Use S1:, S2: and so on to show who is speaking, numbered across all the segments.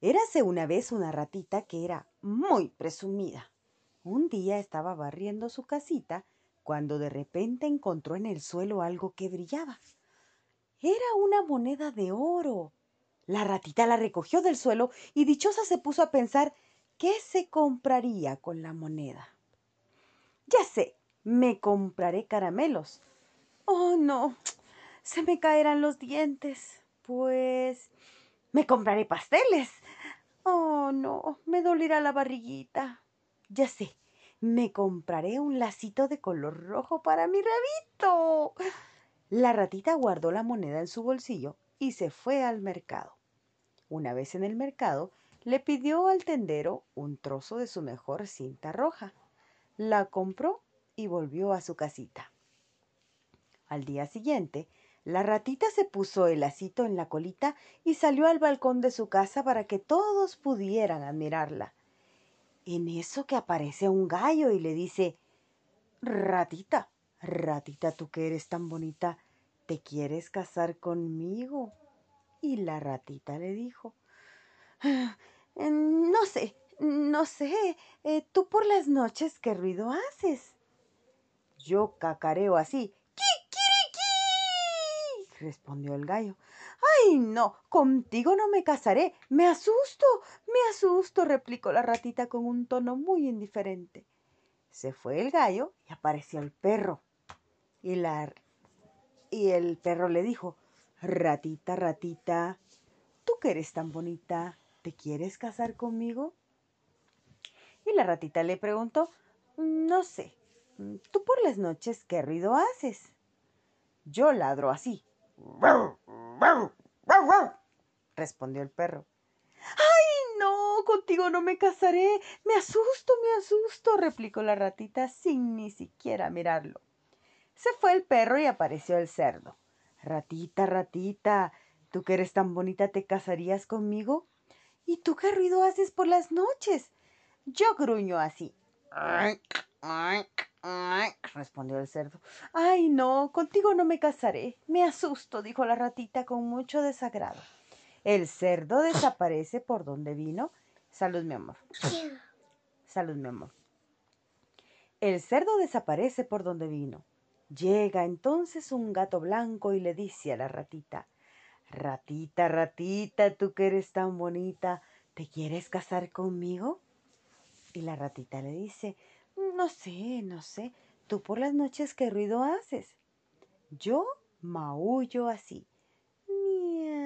S1: Érase una vez una ratita que era muy presumida. Un día estaba barriendo su casita cuando de repente encontró en el suelo algo que brillaba. Era una moneda de oro. La ratita la recogió del suelo y dichosa se puso a pensar qué se compraría con la moneda. Ya sé, me compraré caramelos. Oh, no, se me caerán los dientes. Pues me compraré pasteles. Oh, no, me dolerá la barriguita. Ya sé, me compraré un lacito de color rojo para mi rabito. La ratita guardó la moneda en su bolsillo y se fue al mercado. Una vez en el mercado, le pidió al tendero un trozo de su mejor cinta roja. La compró y volvió a su casita. Al día siguiente, la ratita se puso el lacito en la colita y salió al balcón de su casa para que todos pudieran admirarla. En eso que aparece un gallo y le dice, Ratita, ratita, tú que eres tan bonita, ¿te quieres casar conmigo? Y la ratita le dijo, ah, no sé, no sé, eh, tú por las noches, ¿qué ruido haces? Yo cacareo así, respondió el gallo. ¡Ay, no! Contigo no me casaré. Me asusto, me asusto, replicó la ratita con un tono muy indiferente. Se fue el gallo y apareció el perro. Y, la... y el perro le dijo, Ratita, ratita, tú que eres tan bonita, ¿te quieres casar conmigo? Y la ratita le preguntó, no sé, ¿tú por las noches qué ruido haces? Yo ladro así, respondió el perro. ¡Ay, no! Contigo no me casaré. Me asusto, me asusto, replicó la ratita sin ni siquiera mirarlo. Se fue el perro y apareció el cerdo. Ratita, ratita, tú que eres tan bonita, ¿te casarías conmigo? ¿Y tú qué ruido haces por las noches? Yo gruño así respondió el cerdo. Ay, no, contigo no me casaré. Me asusto, dijo la ratita con mucho desagrado. El cerdo desaparece por donde vino. Salud, mi amor. Salud, mi amor. El cerdo desaparece por donde vino. Llega entonces un gato blanco y le dice a la ratita, Ratita, ratita, tú que eres tan bonita, ¿te quieres casar conmigo? Y la ratita le dice, no sé, no sé. ¿Tú por las noches qué ruido haces? Yo maullo así. Miau.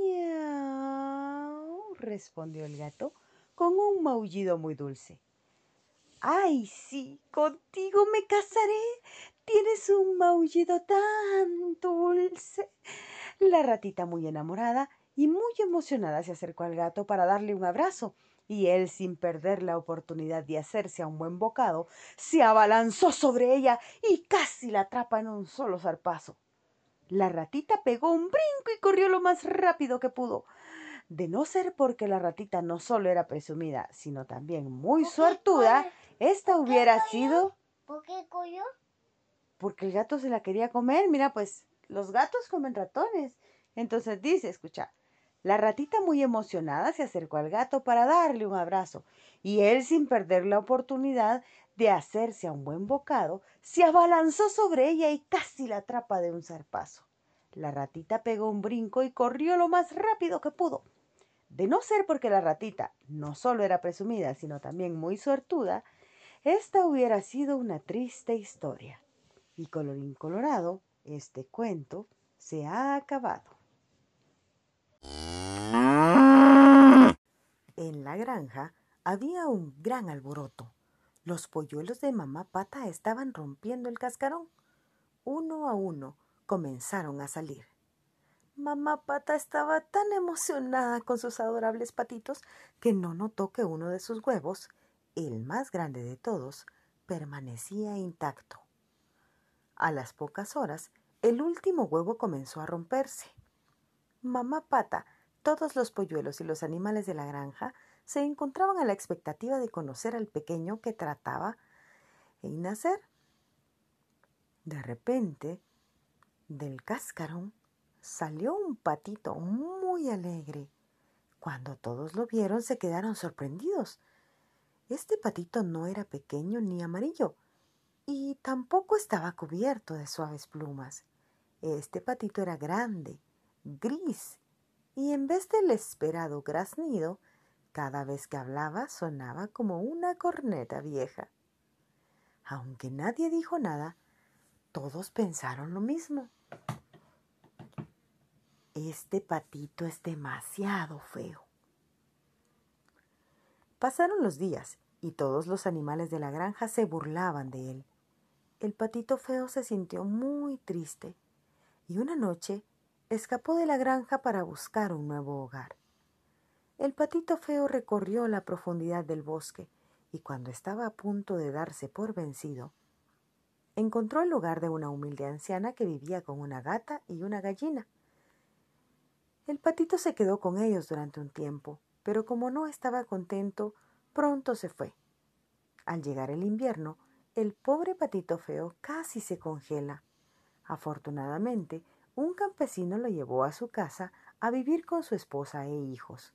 S1: Miau. respondió el gato con un maullido muy dulce. ¡Ay, sí! Contigo me casaré. Tienes un maullido tan dulce. La ratita muy enamorada y muy emocionada se acercó al gato para darle un abrazo y él, sin perder la oportunidad de hacerse a un buen bocado, se abalanzó sobre ella y casi la atrapa en un solo zarpazo. La ratita pegó un brinco y corrió lo más rápido que pudo. De no ser porque la ratita no solo era presumida, sino también muy suertuda, esta hubiera sido...
S2: ¿Por qué corrió?
S1: Porque el gato se la quería comer. Mira, pues los gatos comen ratones. Entonces dice, escucha, la ratita muy emocionada se acercó al gato para darle un abrazo, y él, sin perder la oportunidad de hacerse a un buen bocado, se abalanzó sobre ella y casi la atrapa de un zarpazo. La ratita pegó un brinco y corrió lo más rápido que pudo. De no ser porque la ratita no solo era presumida, sino también muy suertuda, esta hubiera sido una triste historia. Y colorín colorado, este cuento se ha acabado. En la granja había un gran alboroto. Los polluelos de mamá pata estaban rompiendo el cascarón. Uno a uno comenzaron a salir. Mamá pata estaba tan emocionada con sus adorables patitos que no notó que uno de sus huevos, el más grande de todos, permanecía intacto. A las pocas horas, el último huevo comenzó a romperse. Mamá Pata, todos los polluelos y los animales de la granja se encontraban a la expectativa de conocer al pequeño que trataba en nacer. De repente, del cascarón salió un patito muy alegre. Cuando todos lo vieron se quedaron sorprendidos. Este patito no era pequeño ni amarillo, y tampoco estaba cubierto de suaves plumas. Este patito era grande, gris, y en vez del esperado graznido, cada vez que hablaba sonaba como una corneta vieja. Aunque nadie dijo nada, todos pensaron lo mismo. Este patito es demasiado feo. Pasaron los días y todos los animales de la granja se burlaban de él. El patito feo se sintió muy triste y una noche escapó de la granja para buscar un nuevo hogar. El patito feo recorrió la profundidad del bosque y cuando estaba a punto de darse por vencido, encontró el hogar de una humilde anciana que vivía con una gata y una gallina. El patito se quedó con ellos durante un tiempo, pero como no estaba contento, pronto se fue. Al llegar el invierno, el pobre patito feo casi se congela. Afortunadamente, un campesino lo llevó a su casa a vivir con su esposa e hijos.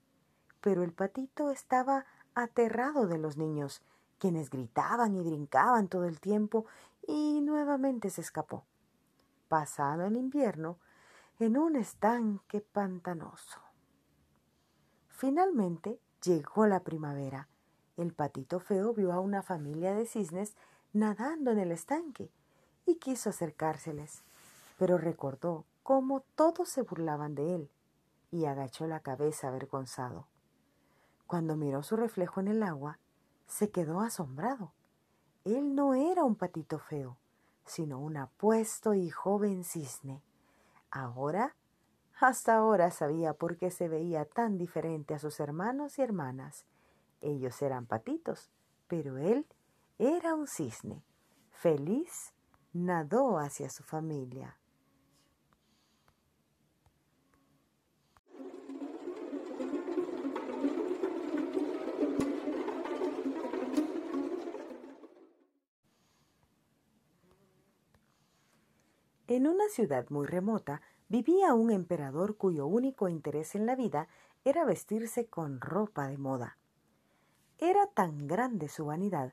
S1: Pero el patito estaba aterrado de los niños, quienes gritaban y brincaban todo el tiempo, y nuevamente se escapó. Pasado el invierno, en un estanque pantanoso. Finalmente llegó la primavera. El patito feo vio a una familia de cisnes nadando en el estanque y quiso acercárseles, pero recordó cómo todos se burlaban de él, y agachó la cabeza avergonzado. Cuando miró su reflejo en el agua, se quedó asombrado. Él no era un patito feo, sino un apuesto y joven cisne. Ahora, hasta ahora sabía por qué se veía tan diferente a sus hermanos y hermanas. Ellos eran patitos, pero él era un cisne. Feliz, nadó hacia su familia. En una ciudad muy remota vivía un emperador cuyo único interés en la vida era vestirse con ropa de moda. Era tan grande su vanidad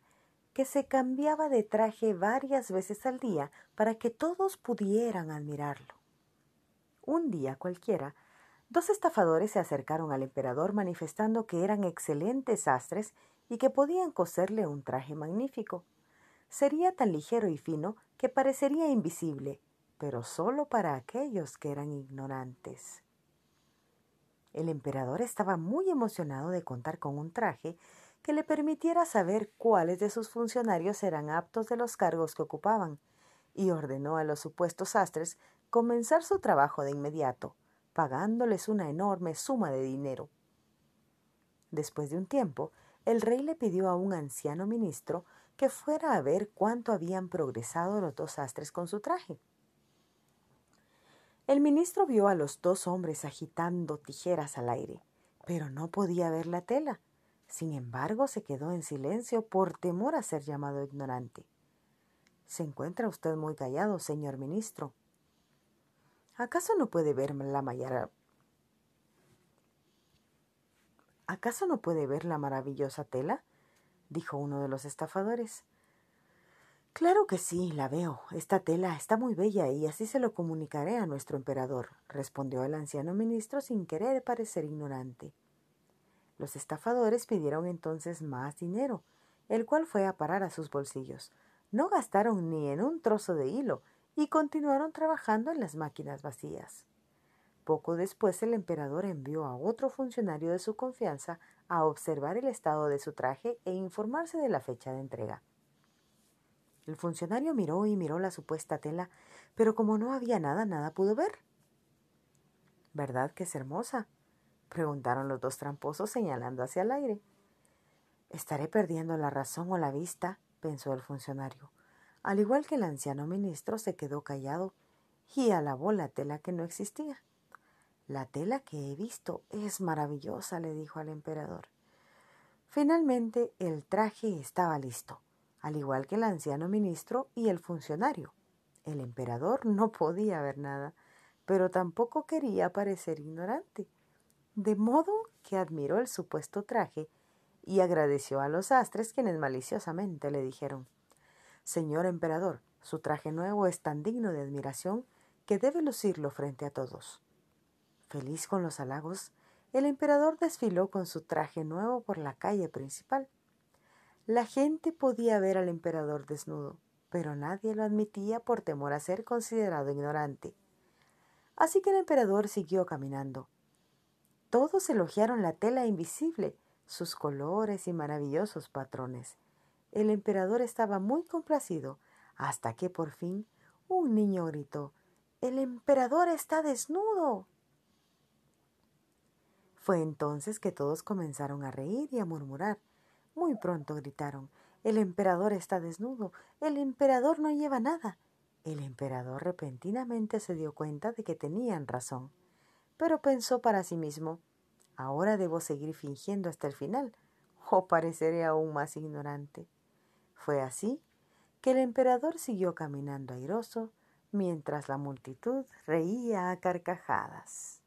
S1: que se cambiaba de traje varias veces al día para que todos pudieran admirarlo. Un día cualquiera, dos estafadores se acercaron al emperador manifestando que eran excelentes sastres y que podían coserle un traje magnífico. Sería tan ligero y fino que parecería invisible pero solo para aquellos que eran ignorantes. El emperador estaba muy emocionado de contar con un traje que le permitiera saber cuáles de sus funcionarios eran aptos de los cargos que ocupaban, y ordenó a los supuestos sastres comenzar su trabajo de inmediato, pagándoles una enorme suma de dinero. Después de un tiempo, el rey le pidió a un anciano ministro que fuera a ver cuánto habían progresado los dos sastres con su traje. El ministro vio a los dos hombres agitando tijeras al aire, pero no podía ver la tela. Sin embargo, se quedó en silencio por temor a ser llamado ignorante. Se encuentra usted muy callado, señor ministro. ¿Acaso no puede ver la mayara... ¿Acaso no puede ver la maravillosa tela? dijo uno de los estafadores. Claro que sí, la veo. Esta tela está muy bella y así se lo comunicaré a nuestro emperador, respondió el anciano ministro sin querer parecer ignorante. Los estafadores pidieron entonces más dinero, el cual fue a parar a sus bolsillos. No gastaron ni en un trozo de hilo y continuaron trabajando en las máquinas vacías. Poco después el emperador envió a otro funcionario de su confianza a observar el estado de su traje e informarse de la fecha de entrega. El funcionario miró y miró la supuesta tela, pero como no había nada, nada pudo ver. ¿Verdad que es hermosa? preguntaron los dos tramposos señalando hacia el aire. Estaré perdiendo la razón o la vista, pensó el funcionario. Al igual que el anciano ministro se quedó callado y alabó la tela que no existía. La tela que he visto es maravillosa, le dijo al emperador. Finalmente el traje estaba listo al igual que el anciano ministro y el funcionario. El emperador no podía ver nada, pero tampoco quería parecer ignorante, de modo que admiró el supuesto traje y agradeció a los sastres quienes maliciosamente le dijeron Señor emperador, su traje nuevo es tan digno de admiración que debe lucirlo frente a todos. Feliz con los halagos, el emperador desfiló con su traje nuevo por la calle principal. La gente podía ver al emperador desnudo, pero nadie lo admitía por temor a ser considerado ignorante. Así que el emperador siguió caminando. Todos elogiaron la tela invisible, sus colores y maravillosos patrones. El emperador estaba muy complacido hasta que por fin un niño gritó El emperador está desnudo. Fue entonces que todos comenzaron a reír y a murmurar. Muy pronto gritaron El emperador está desnudo. El emperador no lleva nada. El emperador repentinamente se dio cuenta de que tenían razón, pero pensó para sí mismo Ahora debo seguir fingiendo hasta el final, o pareceré aún más ignorante. Fue así que el emperador siguió caminando airoso mientras la multitud reía a carcajadas.